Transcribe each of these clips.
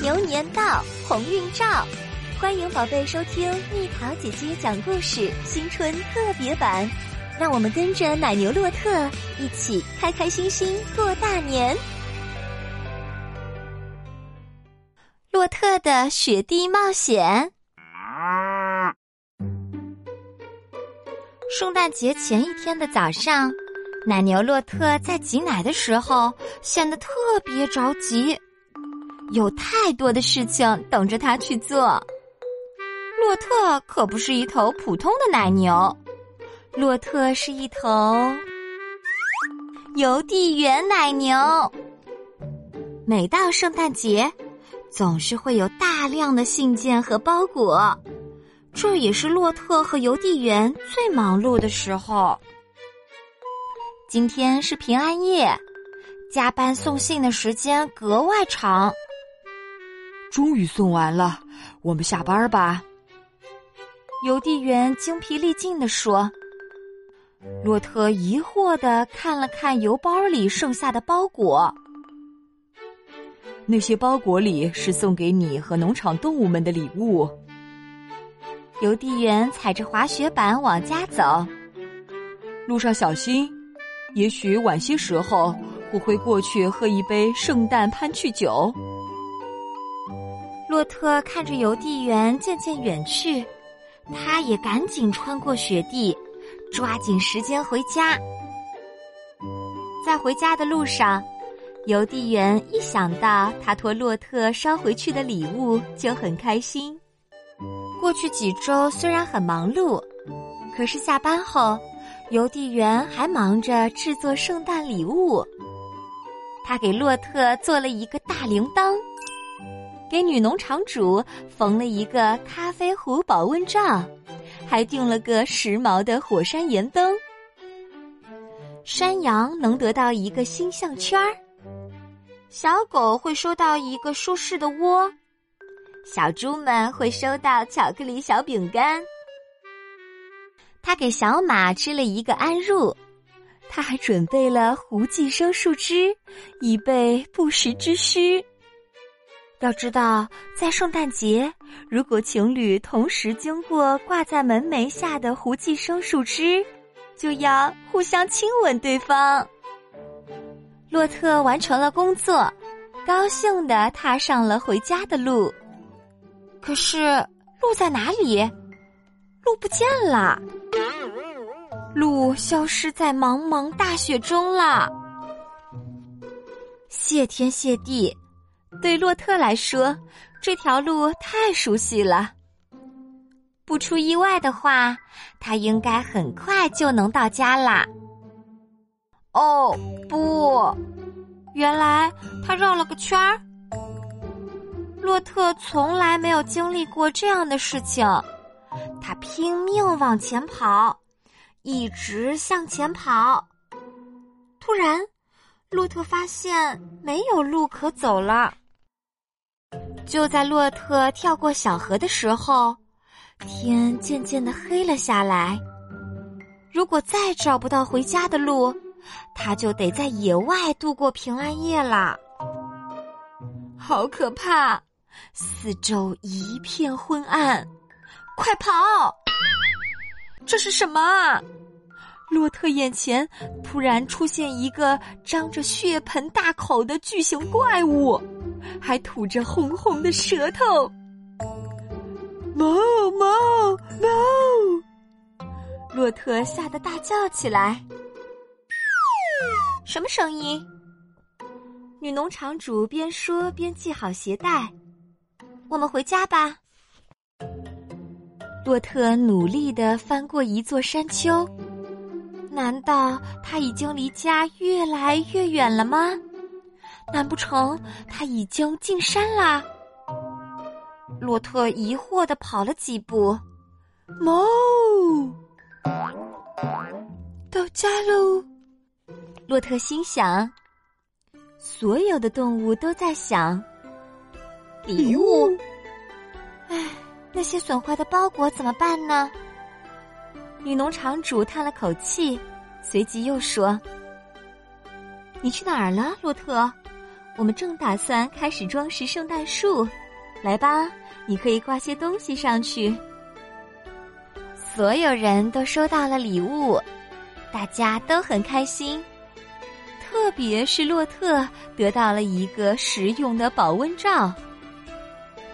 牛年到，鸿运照。欢迎宝贝收听蜜桃姐姐讲故事新春特别版。让我们跟着奶牛洛特一起开开心心过大年。洛特的雪地冒险。圣诞节前一天的早上，奶牛洛特在挤奶的时候显得特别着急，有太多的事情等着他去做。洛特可不是一头普通的奶牛，洛特是一头邮递员奶牛。每到圣诞节，总是会有大量的信件和包裹，这也是洛特和邮递员最忙碌的时候。今天是平安夜，加班送信的时间格外长。终于送完了，我们下班吧。邮递员精疲力尽地说：“洛特疑惑的看了看邮包里剩下的包裹，那些包裹里是送给你和农场动物们的礼物。”邮递员踩着滑雪板往家走，路上小心，也许晚些时候我会过去喝一杯圣诞潘趣酒。洛特看着邮递员渐渐远去。他也赶紧穿过雪地，抓紧时间回家。在回家的路上，邮递员一想到他托洛特捎回去的礼物，就很开心。过去几周虽然很忙碌，可是下班后，邮递员还忙着制作圣诞礼物。他给洛特做了一个大铃铛。给女农场主缝了一个咖啡壶保温罩，还订了个时髦的火山岩灯。山羊能得到一个新项圈儿，小狗会收到一个舒适的窝，小猪们会收到巧克力小饼干。他给小马织了一个安褥，他还准备了胡寄生树枝，以备不时之需。要知道，在圣诞节，如果情侣同时经过挂在门楣下的胡寄生树枝，就要互相亲吻对方。洛特完成了工作，高兴地踏上了回家的路。可是，路在哪里？路不见了，路消失在茫茫大雪中了。谢天谢地！对洛特来说，这条路太熟悉了。不出意外的话，他应该很快就能到家啦。哦，不，原来他绕了个圈儿。洛特从来没有经历过这样的事情，他拼命往前跑，一直向前跑。突然，洛特发现没有路可走了。就在洛特跳过小河的时候，天渐渐的黑了下来。如果再找不到回家的路，他就得在野外度过平安夜啦。好可怕！四周一片昏暗，快跑！这是什么？洛特眼前突然出现一个张着血盆大口的巨型怪物。还吐着红红的舌头，猫猫猫！洛特吓得大叫起来。什么声音？女农场主边说边系好鞋带。我们回家吧。洛特努力的翻过一座山丘，难道他已经离家越来越远了吗？难不成他已经进山啦？洛特疑惑的跑了几步，猫，到家喽！洛特心想，所有的动物都在想礼物。唉，那些损坏的包裹怎么办呢？女农场主叹了口气，随即又说：“你去哪儿了，洛特？”我们正打算开始装饰圣诞树，来吧，你可以挂些东西上去。”所有人都收到了礼物，大家都很开心，特别是洛特得到了一个实用的保温罩。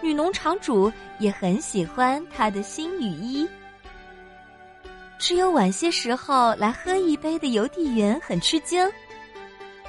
女农场主也很喜欢她的新雨衣。只有晚些时候来喝一杯的邮递员很吃惊，